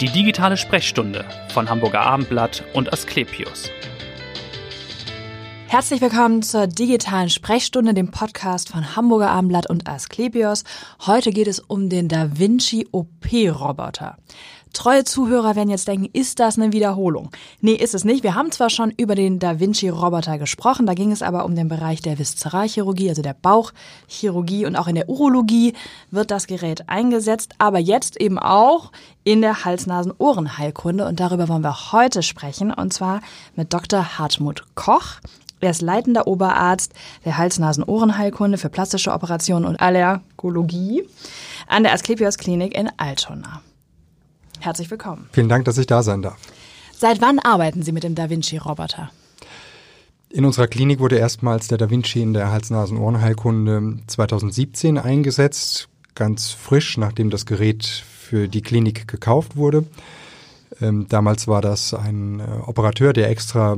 Die digitale Sprechstunde von Hamburger Abendblatt und Asklepios. Herzlich willkommen zur digitalen Sprechstunde, dem Podcast von Hamburger Abendblatt und Asklepios. Heute geht es um den Da Vinci OP-Roboter. Treue Zuhörer werden jetzt denken, ist das eine Wiederholung? Nee, ist es nicht. Wir haben zwar schon über den Da Vinci-Roboter gesprochen, da ging es aber um den Bereich der Viszeralchirurgie, also der Bauchchirurgie und auch in der Urologie wird das Gerät eingesetzt, aber jetzt eben auch in der Hals-Nasen-Ohren-Heilkunde und darüber wollen wir heute sprechen und zwar mit Dr. Hartmut Koch. Er ist leitender Oberarzt der Hals-Nasen-Ohren-Heilkunde für plastische Operationen und Allergologie an der Asklepios Klinik in Altona. Herzlich willkommen. Vielen Dank, dass ich da sein darf. Seit wann arbeiten Sie mit dem Da Vinci-Roboter? In unserer Klinik wurde erstmals der Da Vinci in der Hals-Nasen-Ohrenheilkunde 2017 eingesetzt, ganz frisch, nachdem das Gerät für die Klinik gekauft wurde. Ähm, damals war das ein äh, Operateur, der extra äh,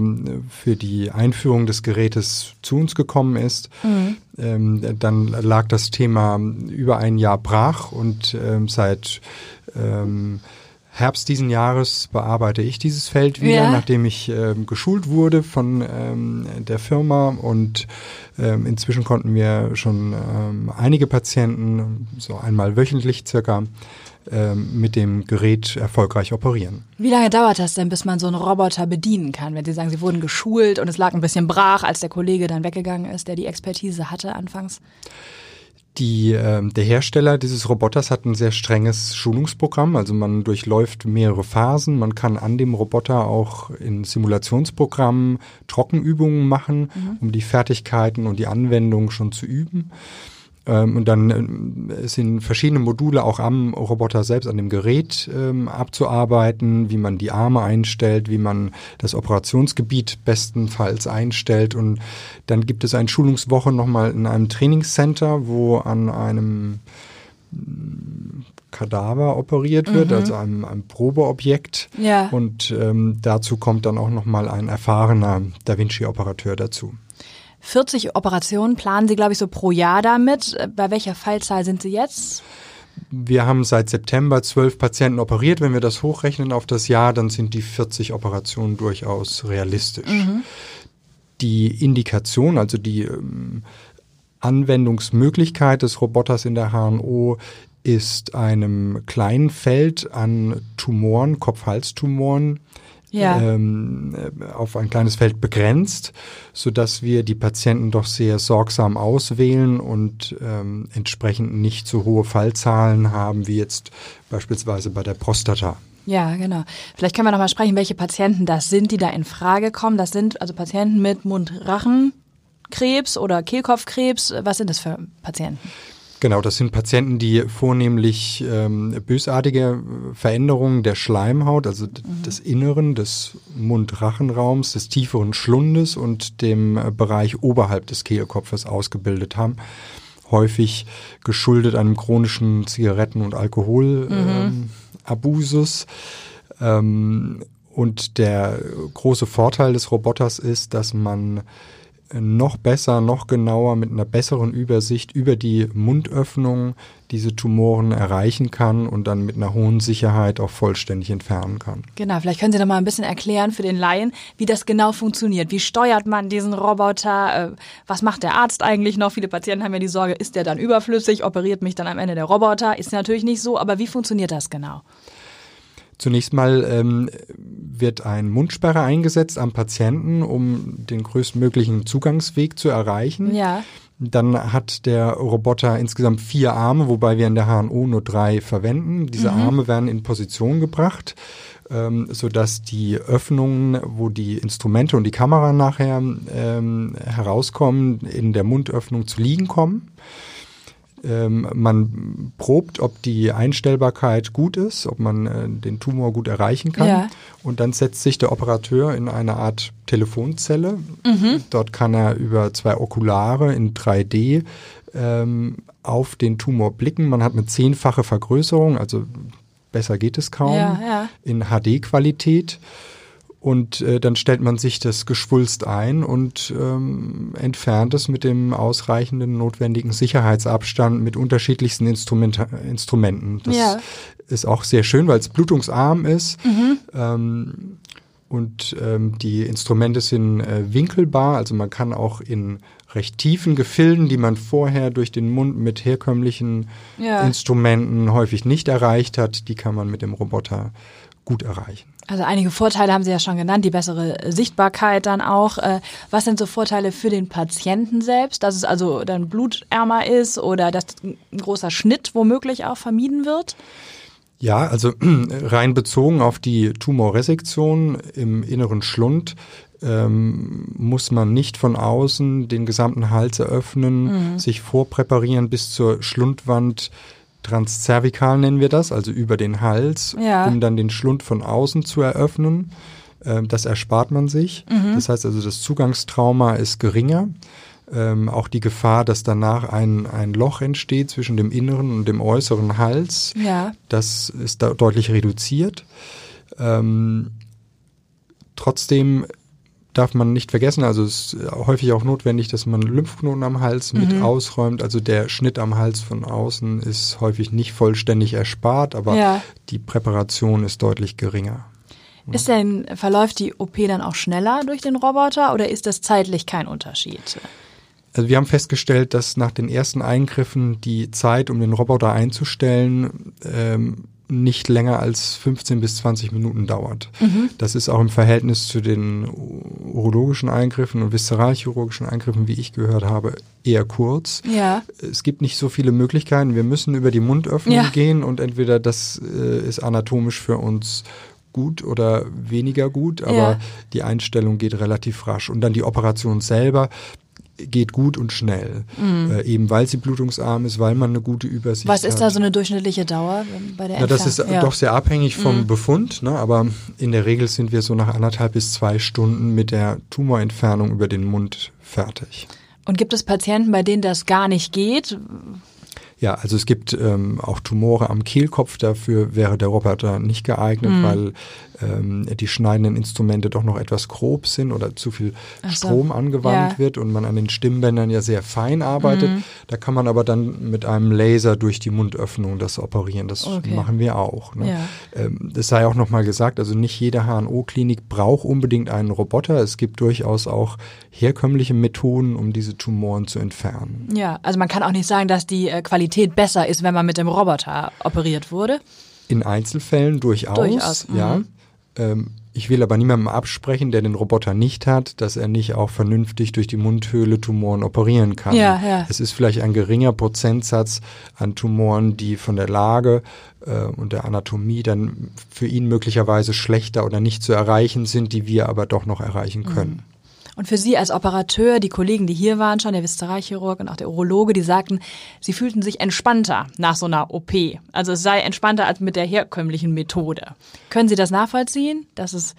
für die Einführung des Gerätes zu uns gekommen ist. Mhm. Ähm, dann lag das Thema über ein Jahr brach und ähm, seit ähm, Herbst diesen Jahres bearbeite ich dieses Feld wieder, ja. nachdem ich ähm, geschult wurde von ähm, der Firma und ähm, inzwischen konnten wir schon ähm, einige Patienten, so einmal wöchentlich circa, ähm, mit dem Gerät erfolgreich operieren. Wie lange dauert das denn, bis man so einen Roboter bedienen kann? Wenn Sie sagen, Sie wurden geschult und es lag ein bisschen brach, als der Kollege dann weggegangen ist, der die Expertise hatte anfangs? Die, äh, der Hersteller dieses Roboters hat ein sehr strenges Schulungsprogramm. Also man durchläuft mehrere Phasen. Man kann an dem Roboter auch in Simulationsprogrammen Trockenübungen machen, mhm. um die Fertigkeiten und die Anwendung schon zu üben. Ähm, und dann äh, sind verschiedene Module auch am Roboter selbst, an dem Gerät ähm, abzuarbeiten, wie man die Arme einstellt, wie man das Operationsgebiet bestenfalls einstellt. Und dann gibt es eine Schulungswoche nochmal in einem Trainingscenter, wo an einem mm, Kadaver operiert wird, mhm. also einem, einem Probeobjekt. Ja. Und ähm, dazu kommt dann auch nochmal ein erfahrener Da Vinci-Operateur dazu. 40 Operationen planen Sie, glaube ich, so pro Jahr damit. Bei welcher Fallzahl sind Sie jetzt? Wir haben seit September zwölf Patienten operiert. Wenn wir das hochrechnen auf das Jahr, dann sind die 40 Operationen durchaus realistisch. Mhm. Die Indikation, also die ähm, Anwendungsmöglichkeit des Roboters in der HNO ist einem kleinen Feld an Tumoren, Kopf-Hals-Tumoren ja. ähm, auf ein kleines Feld begrenzt, so dass wir die Patienten doch sehr sorgsam auswählen und ähm, entsprechend nicht so hohe Fallzahlen haben wie jetzt beispielsweise bei der Prostata. Ja, genau. Vielleicht können wir noch mal sprechen, welche Patienten das sind, die da in Frage kommen. Das sind also Patienten mit Mund-Rachen-Krebs oder Kehlkopfkrebs. Was sind das für Patienten? Genau, das sind Patienten, die vornehmlich ähm, bösartige Veränderungen der Schleimhaut, also mhm. des Inneren, des Mund-Rachenraums, des tieferen Schlundes und dem äh, Bereich oberhalb des Kehlkopfes ausgebildet haben. Häufig geschuldet einem chronischen Zigaretten- und Alkoholabusus. Mhm. Ähm, und der große Vorteil des Roboters ist, dass man noch besser, noch genauer mit einer besseren Übersicht über die Mundöffnung diese Tumoren erreichen kann und dann mit einer hohen Sicherheit auch vollständig entfernen kann. Genau, vielleicht können Sie noch mal ein bisschen erklären für den Laien, wie das genau funktioniert. Wie steuert man diesen Roboter? Äh, was macht der Arzt eigentlich noch? Viele Patienten haben ja die Sorge, ist der dann überflüssig? Operiert mich dann am Ende der Roboter? Ist natürlich nicht so, aber wie funktioniert das genau? Zunächst mal ähm, wird ein Mundsperrer eingesetzt am Patienten, um den größtmöglichen Zugangsweg zu erreichen. Ja. Dann hat der Roboter insgesamt vier Arme, wobei wir in der HNO nur drei verwenden. Diese mhm. Arme werden in Position gebracht, ähm, sodass die Öffnungen, wo die Instrumente und die Kamera nachher ähm, herauskommen, in der Mundöffnung zu liegen kommen. Ähm, man probt, ob die Einstellbarkeit gut ist, ob man äh, den Tumor gut erreichen kann. Ja. Und dann setzt sich der Operateur in eine Art Telefonzelle. Mhm. Dort kann er über zwei Okulare in 3D ähm, auf den Tumor blicken. Man hat eine zehnfache Vergrößerung, also besser geht es kaum, ja, ja. in HD-Qualität. Und äh, dann stellt man sich das Geschwulst ein und ähm, entfernt es mit dem ausreichenden notwendigen Sicherheitsabstand mit unterschiedlichsten Instrument Instrumenten. Das ja. ist auch sehr schön, weil es blutungsarm ist. Mhm. Ähm, und ähm, die Instrumente sind äh, winkelbar, also man kann auch in recht tiefen Gefilden, die man vorher durch den Mund mit herkömmlichen ja. Instrumenten häufig nicht erreicht hat, die kann man mit dem Roboter gut erreichen. Also einige Vorteile haben Sie ja schon genannt, die bessere Sichtbarkeit dann auch. Äh, was sind so Vorteile für den Patienten selbst, dass es also dann blutärmer ist oder dass ein großer Schnitt womöglich auch vermieden wird? Ja, also rein bezogen auf die Tumorresektion im inneren Schlund ähm, muss man nicht von außen den gesamten Hals eröffnen, mhm. sich vorpräparieren bis zur Schlundwand transzervikal nennen wir das, also über den Hals, ja. um dann den Schlund von außen zu eröffnen. Ähm, das erspart man sich. Mhm. Das heißt also, das Zugangstrauma ist geringer. Ähm, auch die Gefahr, dass danach ein, ein Loch entsteht zwischen dem inneren und dem äußeren Hals, ja. das ist da deutlich reduziert. Ähm, trotzdem darf man nicht vergessen, also es ist häufig auch notwendig, dass man Lymphknoten am Hals mit mhm. ausräumt. Also der Schnitt am Hals von außen ist häufig nicht vollständig erspart, aber ja. die Präparation ist deutlich geringer. Ist denn, verläuft die OP dann auch schneller durch den Roboter oder ist das zeitlich kein Unterschied? Also wir haben festgestellt, dass nach den ersten Eingriffen die Zeit, um den Roboter einzustellen, ähm, nicht länger als 15 bis 20 Minuten dauert. Mhm. Das ist auch im Verhältnis zu den urologischen Eingriffen und viszeralchirurgischen Eingriffen, wie ich gehört habe, eher kurz. Ja. Es gibt nicht so viele Möglichkeiten. Wir müssen über die Mundöffnung ja. gehen und entweder das äh, ist anatomisch für uns gut oder weniger gut, aber ja. die Einstellung geht relativ rasch. Und dann die Operation selber geht gut und schnell. Mhm. Äh, eben weil sie blutungsarm ist, weil man eine gute Übersicht hat. Was ist hat. da so eine durchschnittliche Dauer bei der Na, Das ist ja. doch sehr abhängig vom mhm. Befund, ne? aber in der Regel sind wir so nach anderthalb bis zwei Stunden mit der Tumorentfernung über den Mund fertig. Und gibt es Patienten, bei denen das gar nicht geht? Ja, also es gibt ähm, auch Tumore am Kehlkopf, dafür wäre der Roboter nicht geeignet, mhm. weil ähm, die schneidenden Instrumente doch noch etwas grob sind oder zu viel so. Strom angewandt ja. wird und man an den Stimmbändern ja sehr fein arbeitet. Mhm. Da kann man aber dann mit einem Laser durch die Mundöffnung das operieren. Das okay. machen wir auch. Ne? Ja. Ähm, das sei auch nochmal gesagt, also nicht jede HNO-Klinik braucht unbedingt einen Roboter. Es gibt durchaus auch herkömmliche Methoden, um diese Tumoren zu entfernen. Ja, also man kann auch nicht sagen, dass die äh, Qualität besser ist, wenn man mit dem Roboter operiert wurde. In Einzelfällen durchaus, durchaus. ja. Mhm. Ähm, ich will aber niemandem absprechen, der den Roboter nicht hat, dass er nicht auch vernünftig durch die Mundhöhle Tumoren operieren kann. Ja, ja. Es ist vielleicht ein geringer Prozentsatz an Tumoren, die von der Lage äh, und der Anatomie dann für ihn möglicherweise schlechter oder nicht zu erreichen sind, die wir aber doch noch erreichen können. Mhm. Und für Sie als Operateur, die Kollegen, die hier waren, schon der Viszeralchirurg und auch der Urologe, die sagten, sie fühlten sich entspannter nach so einer OP. Also es sei entspannter als mit der herkömmlichen Methode. Können Sie das nachvollziehen, dass es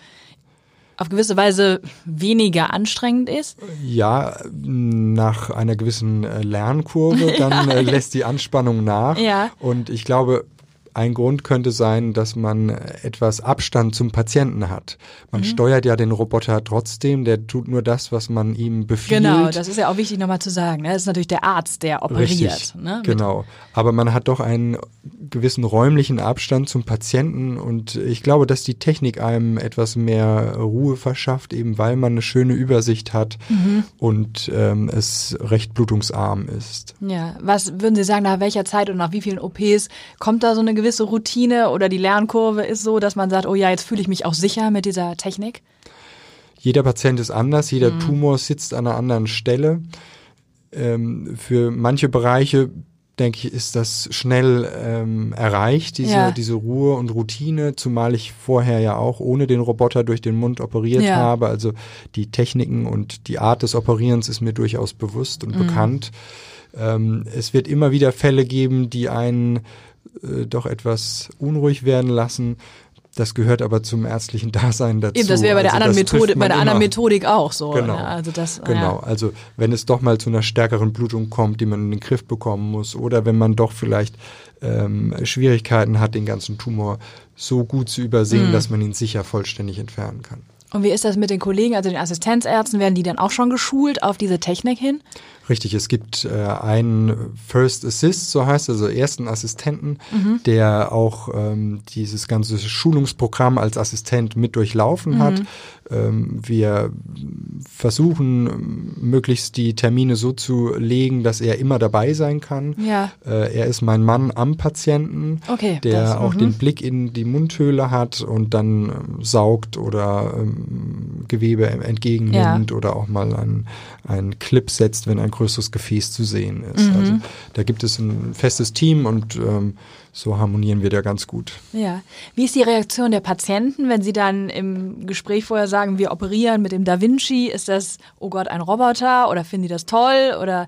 auf gewisse Weise weniger anstrengend ist? Ja, nach einer gewissen äh, Lernkurve, dann ja. Äh, lässt die Anspannung nach. Ja. Und ich glaube, ein Grund könnte sein, dass man etwas Abstand zum Patienten hat. Man mhm. steuert ja den Roboter trotzdem, der tut nur das, was man ihm befiehlt. Genau, das ist ja auch wichtig nochmal zu sagen. Ne? Das ist natürlich der Arzt, der operiert. Richtig, ne? Genau, aber man hat doch einen gewissen räumlichen Abstand zum Patienten und ich glaube, dass die Technik einem etwas mehr Ruhe verschafft, eben weil man eine schöne Übersicht hat mhm. und ähm, es recht blutungsarm ist. Ja, was würden Sie sagen, nach welcher Zeit und nach wie vielen OPs kommt da so eine gewisse Routine oder die Lernkurve ist so, dass man sagt, oh ja, jetzt fühle ich mich auch sicher mit dieser Technik? Jeder Patient ist anders, jeder mhm. Tumor sitzt an einer anderen Stelle. Ähm, für manche Bereiche denke ich, ist das schnell ähm, erreicht, diese, ja. diese Ruhe und Routine, zumal ich vorher ja auch ohne den Roboter durch den Mund operiert ja. habe. Also die Techniken und die Art des Operierens ist mir durchaus bewusst und mhm. bekannt. Ähm, es wird immer wieder Fälle geben, die einen äh, doch etwas unruhig werden lassen. Das gehört aber zum ärztlichen Dasein dazu. Eben, das wäre bei der also anderen Methode, bei der anderen Methodik auch so. Genau. Ne? Also das, genau. Ja. Also wenn es doch mal zu einer stärkeren Blutung kommt, die man in den Griff bekommen muss, oder wenn man doch vielleicht ähm, Schwierigkeiten hat, den ganzen Tumor so gut zu übersehen, mhm. dass man ihn sicher vollständig entfernen kann. Und wie ist das mit den Kollegen, also den Assistenzärzten? Werden die dann auch schon geschult auf diese Technik hin? Richtig, es gibt äh, einen First Assist, so heißt also ersten Assistenten, mhm. der auch ähm, dieses ganze Schulungsprogramm als Assistent mit durchlaufen mhm. hat. Ähm, wir versuchen möglichst die Termine so zu legen, dass er immer dabei sein kann. Ja. Äh, er ist mein Mann am Patienten, okay, der das, auch -hmm. den Blick in die Mundhöhle hat und dann ähm, saugt oder ähm, Gewebe entgegennimmt ja. oder auch mal einen, einen Clip setzt, wenn ein größeres Gefäß zu sehen ist. Mhm. Also da gibt es ein festes Team und ähm, so harmonieren wir da ganz gut. Ja. Wie ist die Reaktion der Patienten, wenn sie dann im Gespräch vorher sagen, wir operieren mit dem Da Vinci? Ist das, oh Gott, ein Roboter oder finden die das toll oder?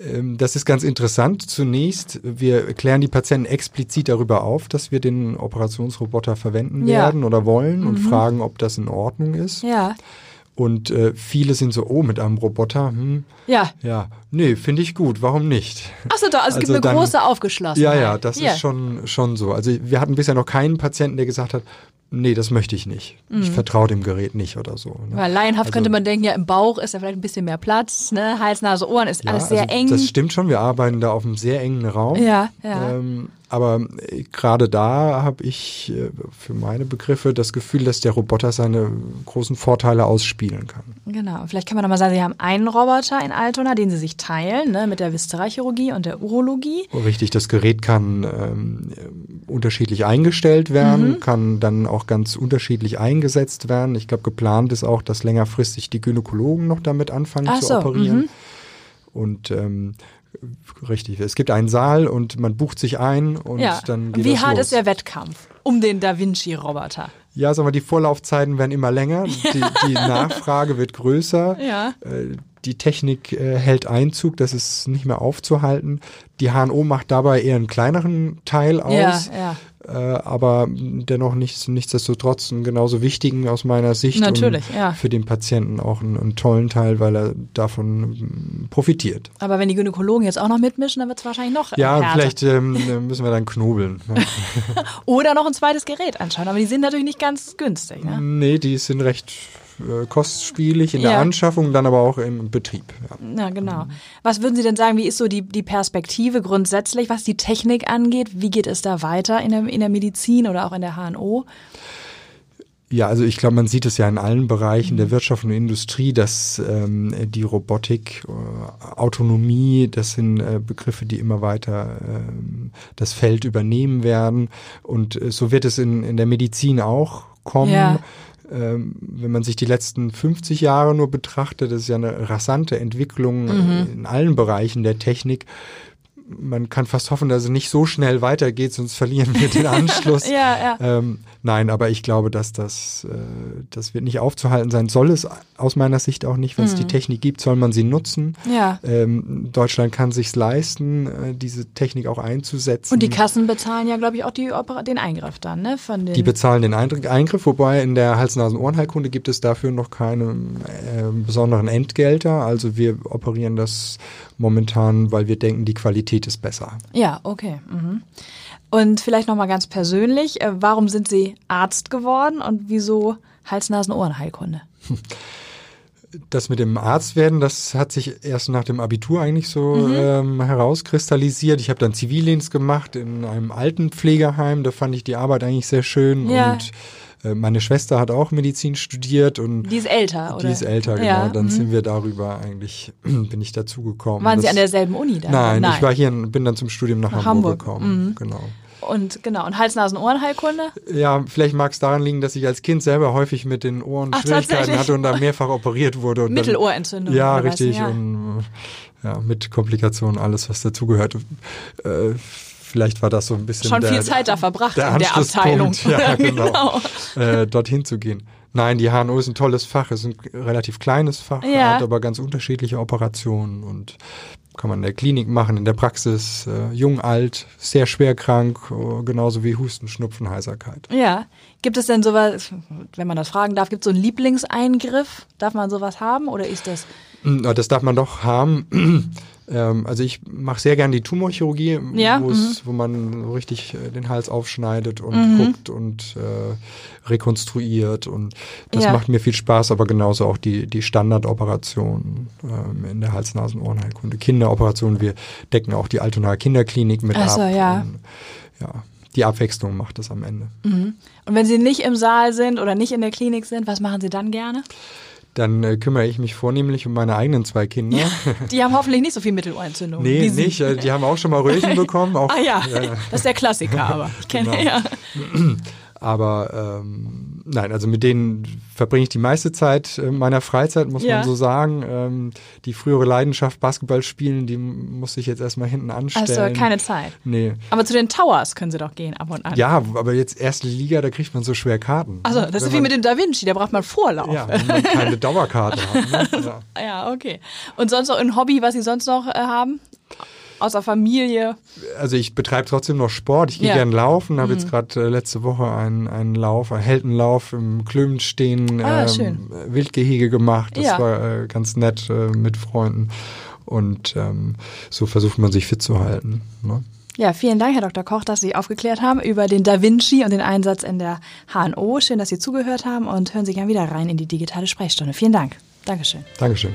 Ähm, das ist ganz interessant. Zunächst, wir klären die Patienten explizit darüber auf, dass wir den Operationsroboter verwenden ja. werden oder wollen mhm. und fragen, ob das in Ordnung ist. Ja. Und äh, viele sind so, oh, mit einem Roboter, hm, ja. Ja, nee, finde ich gut, warum nicht? Achso, da, also, also es gibt also eine dann, große Aufgeschlossenheit. Ja, ja, das yeah. ist schon, schon so. Also wir hatten bisher noch keinen Patienten, der gesagt hat, nee, das möchte ich nicht. Mhm. Ich vertraue dem Gerät nicht oder so. Ne? Weil laienhaft also, könnte man denken, ja, im Bauch ist da vielleicht ein bisschen mehr Platz, ne? Hals, Nase, Ohren ist ja, alles sehr also eng. Das stimmt schon, wir arbeiten da auf einem sehr engen Raum. Ja, ja. Ähm, aber äh, gerade da habe ich äh, für meine Begriffe das Gefühl, dass der Roboter seine großen Vorteile ausspielen kann. Genau. Vielleicht kann man nochmal sagen, Sie haben einen Roboter in Altona, den Sie sich teilen, ne, mit der Viszeralchirurgie und der Urologie. Richtig, das Gerät kann ähm, unterschiedlich eingestellt werden, mhm. kann dann auch ganz unterschiedlich eingesetzt werden. Ich glaube, geplant ist auch, dass längerfristig die Gynäkologen noch damit anfangen Ach zu so, operieren. Mhm. Und ähm, Richtig, es gibt einen Saal und man bucht sich ein und ja. dann geht Wie hart los. ist der Wettkampf um den Da Vinci-Roboter? Ja, sagen wir, die Vorlaufzeiten werden immer länger, die, die Nachfrage wird größer, ja. Äh, die Technik äh, hält Einzug, das ist nicht mehr aufzuhalten. Die HNO macht dabei eher einen kleineren Teil aus. Ja, ja äh, aber dennoch nichts, nichtsdestotrotz einen genauso wichtigen aus meiner Sicht. Natürlich, und ja. Für den Patienten auch einen, einen, tollen Teil, weil er davon mm, profitiert. Aber wenn die Gynäkologen jetzt auch noch mitmischen, dann wird es wahrscheinlich noch Ja, härter. vielleicht ähm, müssen wir dann knobeln. Oder noch ein zweites Gerät anschauen, aber die sind natürlich nicht ganz günstig. Ne? Nee, die sind recht äh, kostspielig in ja. der Anschaffung, dann aber auch im Betrieb. Ja. ja, genau. Was würden Sie denn sagen, wie ist so die, die Perspektive grundsätzlich, was die Technik angeht? Wie geht es da weiter in der, in der Medizin oder auch in der HNO? Ja, also ich glaube, man sieht es ja in allen Bereichen der Wirtschaft und Industrie, dass ähm, die Robotik, äh, Autonomie, das sind äh, Begriffe, die immer weiter äh, das Feld übernehmen werden. Und äh, so wird es in, in der Medizin auch kommen. Ja ähm, wenn man sich die letzten 50 Jahre nur betrachtet, das ist ja eine rasante Entwicklung mhm. in allen Bereichen der Technik man kann fast hoffen, dass es nicht so schnell weitergeht, sonst verlieren wir den Anschluss. ja, ja. Ähm, nein, aber ich glaube, dass das, äh, das wird nicht aufzuhalten sein. Soll es aus meiner Sicht auch nicht. Wenn es mhm. die Technik gibt, soll man sie nutzen. Ja. Ähm, Deutschland kann sich leisten, äh, diese Technik auch einzusetzen. Und die Kassen bezahlen ja, glaube ich, auch die Opera den Eingriff dann, ne? Von den die bezahlen den Eingriff, wobei in der Hals-Nasen-Ohrenheilkunde gibt es dafür noch keine äh, besonderen Entgelter. Also wir operieren das momentan, weil wir denken, die Qualität ist besser. Ja, okay. Mhm. Und vielleicht nochmal ganz persönlich, äh, warum sind Sie Arzt geworden und wieso Hals-Nasen-Ohrenheilkunde? Das mit dem Arzt werden, das hat sich erst nach dem Abitur eigentlich so mhm. ähm, herauskristallisiert. Ich habe dann Zivildienst gemacht in einem Altenpflegeheim. Da fand ich die Arbeit eigentlich sehr schön ja. und äh, meine Schwester hat auch Medizin studiert und die ist älter, oder? Die ist älter, genau. Ja, dann mhm. sind wir darüber eigentlich bin ich dazugekommen. Waren Sie an derselben Uni dann? Nein, Nein, ich war hier, bin dann zum Studium nach, nach Hamburg, Hamburg, gekommen. Mhm. Genau. Und genau, und Hals-Nasen-Ohrenheilkunde? Ja, vielleicht mag es daran liegen, dass ich als Kind selber häufig mit den Ohren Ach, Schwierigkeiten hatte und da mehrfach operiert wurde. Und Mittelohrentzündung. Dann, ja, richtig. Ja. Und ja, mit Komplikationen, alles, was dazugehört. Äh, Vielleicht war das so ein bisschen. Schon der, viel Zeit da verbracht der in der Abteilung. Ja, genau. genau. Äh, dorthin zu gehen. Nein, die HNO ist ein tolles Fach, es ist ein relativ kleines Fach, ja. hat aber ganz unterschiedliche Operationen und kann man in der Klinik machen, in der Praxis, äh, jung, alt, sehr schwer krank, äh, genauso wie Husten, Schnupfen, Heiserkeit. Ja. Gibt es denn sowas, wenn man das fragen darf, gibt es so einen Lieblingseingriff? Darf man sowas haben oder ist das? Das darf man doch haben. Ähm, also ich mache sehr gern die Tumorchirurgie, ja? mhm. wo man so richtig äh, den Hals aufschneidet und mhm. guckt und äh, rekonstruiert und das ja. macht mir viel Spaß, aber genauso auch die, die Standardoperationen ähm, in der Hals-Nasen-Ohrenheilkunde. Kinderoperationen, wir decken auch die Altona Kinderklinik mit Ach so, ab. Ja. Und, ja die Abwechslung macht es am Ende. Mhm. Und wenn Sie nicht im Saal sind oder nicht in der Klinik sind, was machen Sie dann gerne? Dann äh, kümmere ich mich vornehmlich um meine eigenen zwei Kinder. Ja, die haben hoffentlich nicht so viel Mittelohrentzündung. Nee, nicht. Äh, die haben auch schon mal Röhrchen bekommen. Auch, ah ja, das ist der Klassiker, aber ich kenne genau. ja. Aber ähm, nein, also mit denen verbringe ich die meiste Zeit äh, meiner Freizeit, muss ja. man so sagen. Ähm, die frühere Leidenschaft Basketball spielen, die muss ich jetzt erstmal hinten anstellen. Also keine Zeit. Nee. Aber zu den Towers können sie doch gehen ab und an. Ja, aber jetzt erste Liga, da kriegt man so schwer Karten. Also das Wenn ist wie mit dem Da Vinci, da braucht man Vorlauf. Ja, wenn man keine Dauerkarte hat. Ne? Ja. ja, okay. Und sonst noch ein Hobby, was Sie sonst noch äh, haben? Außer Familie? Also ich betreibe trotzdem noch Sport. Ich gehe ja. gern laufen. Habe mhm. jetzt gerade äh, letzte Woche einen, einen Lauf, einen Heldenlauf im Klömenstehen ah, ähm, Wildgehege gemacht. Das ja. war äh, ganz nett äh, mit Freunden. Und ähm, so versucht man sich fit zu halten. Ne? Ja, vielen Dank, Herr Dr. Koch, dass Sie aufgeklärt haben über den Da Vinci und den Einsatz in der HNO. Schön, dass Sie zugehört haben und hören Sie gerne wieder rein in die digitale Sprechstunde. Vielen Dank. Dankeschön. Dankeschön.